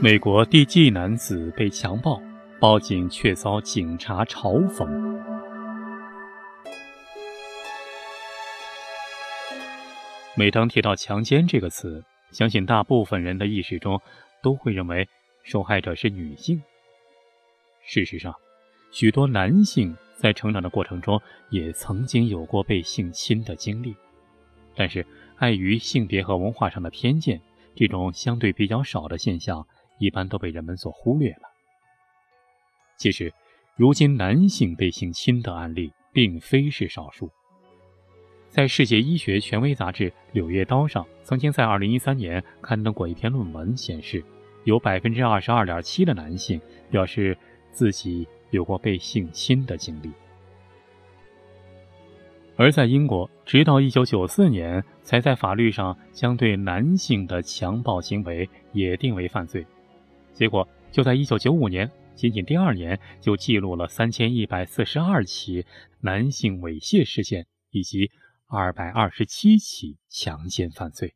美国地纪男子被强暴，报警却遭警察嘲讽。每当提到强奸这个词，相信大部分人的意识中都会认为受害者是女性。事实上，许多男性在成长的过程中也曾经有过被性侵的经历，但是碍于性别和文化上的偏见，这种相对比较少的现象一般都被人们所忽略了。其实，如今男性被性侵的案例并非是少数。在世界医学权威杂志《柳叶刀》上，曾经在2013年刊登过一篇论文，显示有22.7%的男性表示。自己有过被性侵的经历，而在英国，直到1994年才在法律上将对男性的强暴行为也定为犯罪。结果，就在1995年，仅仅第二年就记录了3142起男性猥亵事件以及227起强奸犯罪。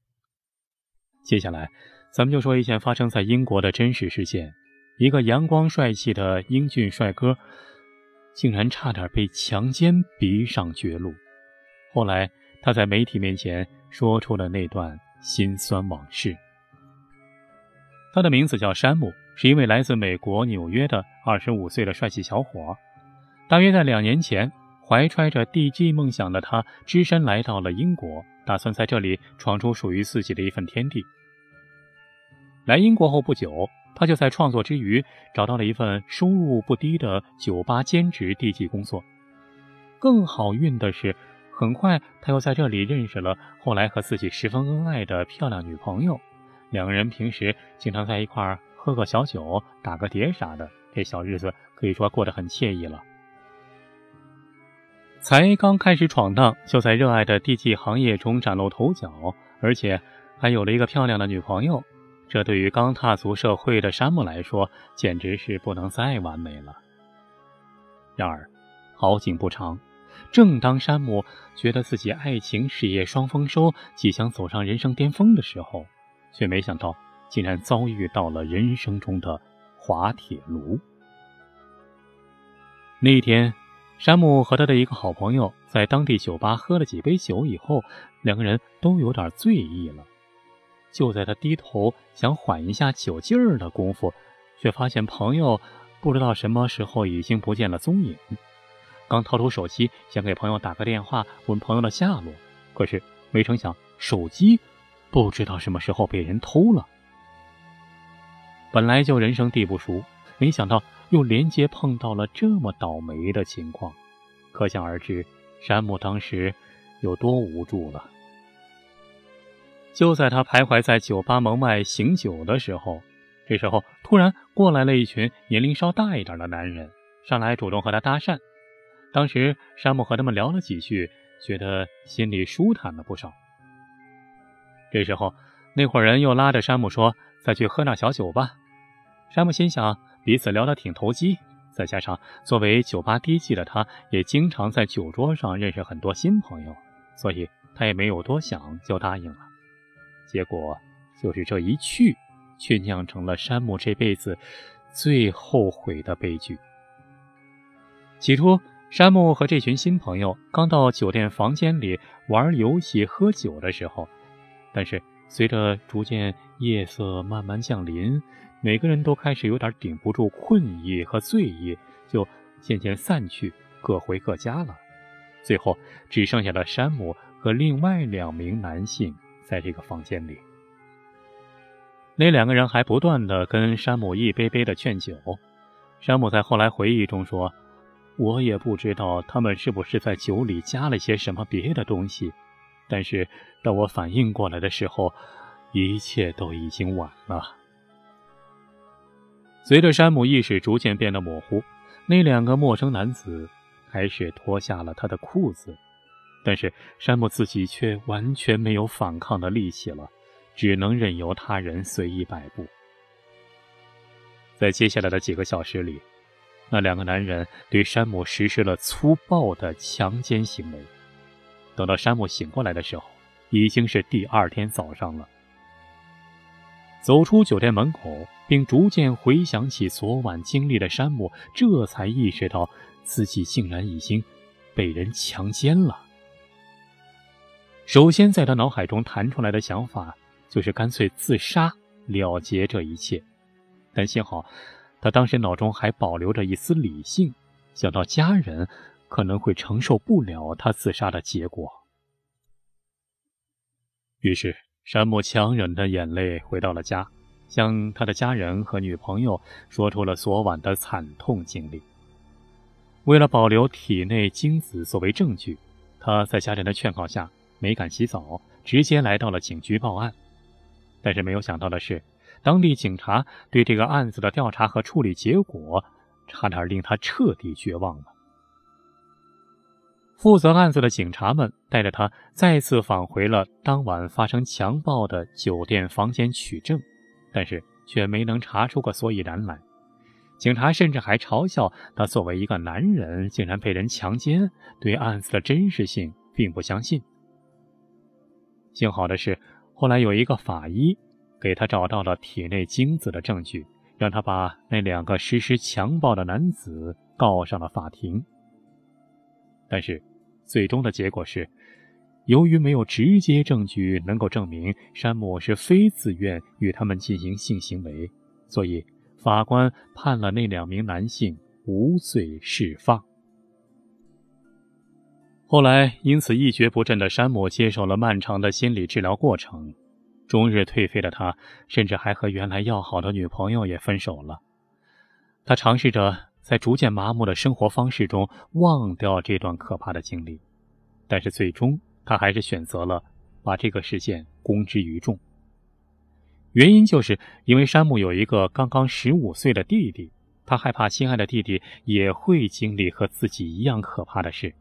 接下来，咱们就说一件发生在英国的真实事件。一个阳光帅气的英俊帅哥，竟然差点被强奸逼上绝路。后来，他在媒体面前说出了那段心酸往事。他的名字叫山姆，是一位来自美国纽约的二十五岁的帅气小伙。大约在两年前，怀揣着 DJ 梦想的他，只身来到了英国，打算在这里闯出属于自己的一份天地。来英国后不久。他就在创作之余找到了一份收入不低的酒吧兼职地基工作。更好运的是，很快他又在这里认识了后来和自己十分恩爱的漂亮女朋友。两个人平时经常在一块儿喝个小酒、打个碟啥的，这小日子可以说过得很惬意了。才刚开始闯荡，就在热爱的地气行业中崭露头角，而且还有了一个漂亮的女朋友。这对于刚踏足社会的山姆来说，简直是不能再完美了。然而，好景不长，正当山姆觉得自己爱情事业双丰收，即将走上人生巅峰的时候，却没想到竟然遭遇到了人生中的滑铁卢。那一天，山姆和他的一个好朋友在当地酒吧喝了几杯酒以后，两个人都有点醉意了。就在他低头想缓一下酒劲儿的功夫，却发现朋友不知道什么时候已经不见了踪影。刚掏出手机想给朋友打个电话问朋友的下落，可是没成想手机不知道什么时候被人偷了。本来就人生地不熟，没想到又连接碰到了这么倒霉的情况，可想而知，山姆当时有多无助了。就在他徘徊在酒吧门外醒酒的时候，这时候突然过来了一群年龄稍大一点的男人，上来主动和他搭讪。当时山姆和他们聊了几句，觉得心里舒坦了不少。这时候，那伙人又拉着山姆说：“再去喝点小酒吧。”山姆心想，彼此聊得挺投机，再加上作为酒吧低级的他，也经常在酒桌上认识很多新朋友，所以他也没有多想，就答应了。结果就是这一去，却酿成了山姆这辈子最后悔的悲剧。起初，山姆和这群新朋友刚到酒店房间里玩游戏、喝酒的时候，但是随着逐渐夜色慢慢降临，每个人都开始有点顶不住困意和醉意，就渐渐散去，各回各家了。最后，只剩下了山姆和另外两名男性。在这个房间里，那两个人还不断的跟山姆一杯杯的劝酒。山姆在后来回忆中说：“我也不知道他们是不是在酒里加了些什么别的东西，但是当我反应过来的时候，一切都已经晚了。”随着山姆意识逐渐变得模糊，那两个陌生男子开始脱下了他的裤子。但是山姆自己却完全没有反抗的力气了，只能任由他人随意摆布。在接下来的几个小时里，那两个男人对山姆实施了粗暴的强奸行为。等到山姆醒过来的时候，已经是第二天早上了。走出酒店门口，并逐渐回想起昨晚经历的山姆，这才意识到自己竟然已经被人强奸了。首先，在他脑海中弹出来的想法就是干脆自杀了结这一切，但幸好他当时脑中还保留着一丝理性，想到家人可能会承受不了他自杀的结果，于是。山姆强忍着眼泪回到了家，向他的家人和女朋友说出了昨晚的惨痛经历。为了保留体内精子作为证据，他在家人的劝告下没敢洗澡，直接来到了警局报案。但是没有想到的是，当地警察对这个案子的调查和处理结果，差点令他彻底绝望了。负责案子的警察们带着他再次返回了当晚发生强暴的酒店房间取证，但是却没能查出个所以然来。警察甚至还嘲笑他作为一个男人竟然被人强奸，对案子的真实性并不相信。幸好的是，后来有一个法医给他找到了体内精子的证据，让他把那两个实施强暴的男子告上了法庭。但是。最终的结果是，由于没有直接证据能够证明山姆是非自愿与他们进行性行为，所以法官判了那两名男性无罪释放。后来，因此一蹶不振的山姆接受了漫长的心理治疗过程，终日颓废的他，甚至还和原来要好的女朋友也分手了。他尝试着。在逐渐麻木的生活方式中忘掉这段可怕的经历，但是最终他还是选择了把这个事件公之于众。原因就是因为山姆有一个刚刚十五岁的弟弟，他害怕心爱的弟弟也会经历和自己一样可怕的事，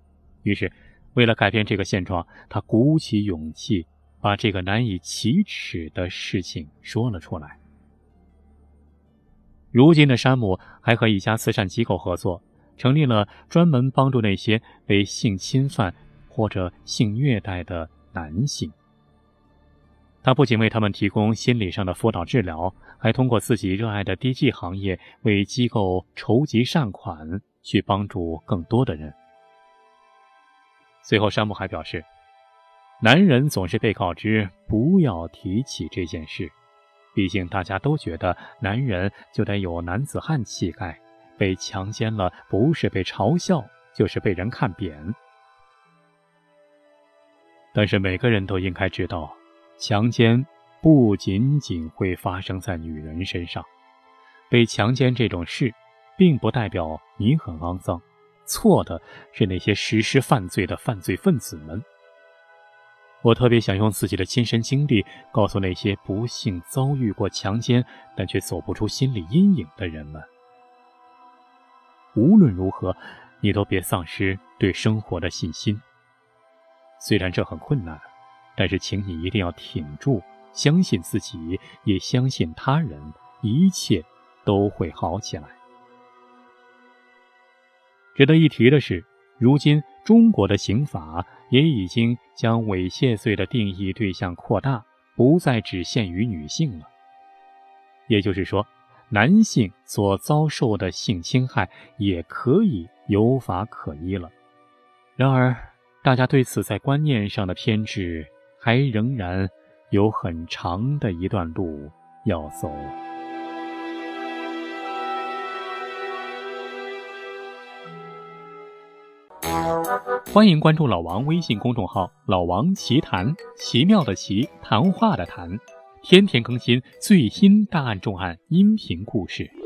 于是为了改变这个现状，他鼓起勇气把这个难以启齿的事情说了出来。如今的山姆还和一家慈善机构合作，成立了专门帮助那些被性侵犯或者性虐待的男性。他不仅为他们提供心理上的辅导治疗，还通过自己热爱的 DJ 行业为机构筹集善款，去帮助更多的人。随后，山姆还表示，男人总是被告知不要提起这件事。毕竟大家都觉得男人就得有男子汉气概，被强奸了不是被嘲笑，就是被人看扁。但是每个人都应该知道，强奸不仅仅会发生在女人身上，被强奸这种事，并不代表你很肮脏，错的是那些实施犯罪的犯罪分子们。我特别想用自己的亲身经历，告诉那些不幸遭遇过强奸但却走不出心理阴影的人们：无论如何，你都别丧失对生活的信心。虽然这很困难，但是请你一定要挺住，相信自己，也相信他人，一切都会好起来。值得一提的是，如今。中国的刑法也已经将猥亵罪的定义对象扩大，不再只限于女性了。也就是说，男性所遭受的性侵害也可以有法可依了。然而，大家对此在观念上的偏执，还仍然有很长的一段路要走。欢迎关注老王微信公众号“老王奇谈”，奇妙的奇，谈话的谈，天天更新最新大案重案音频故事。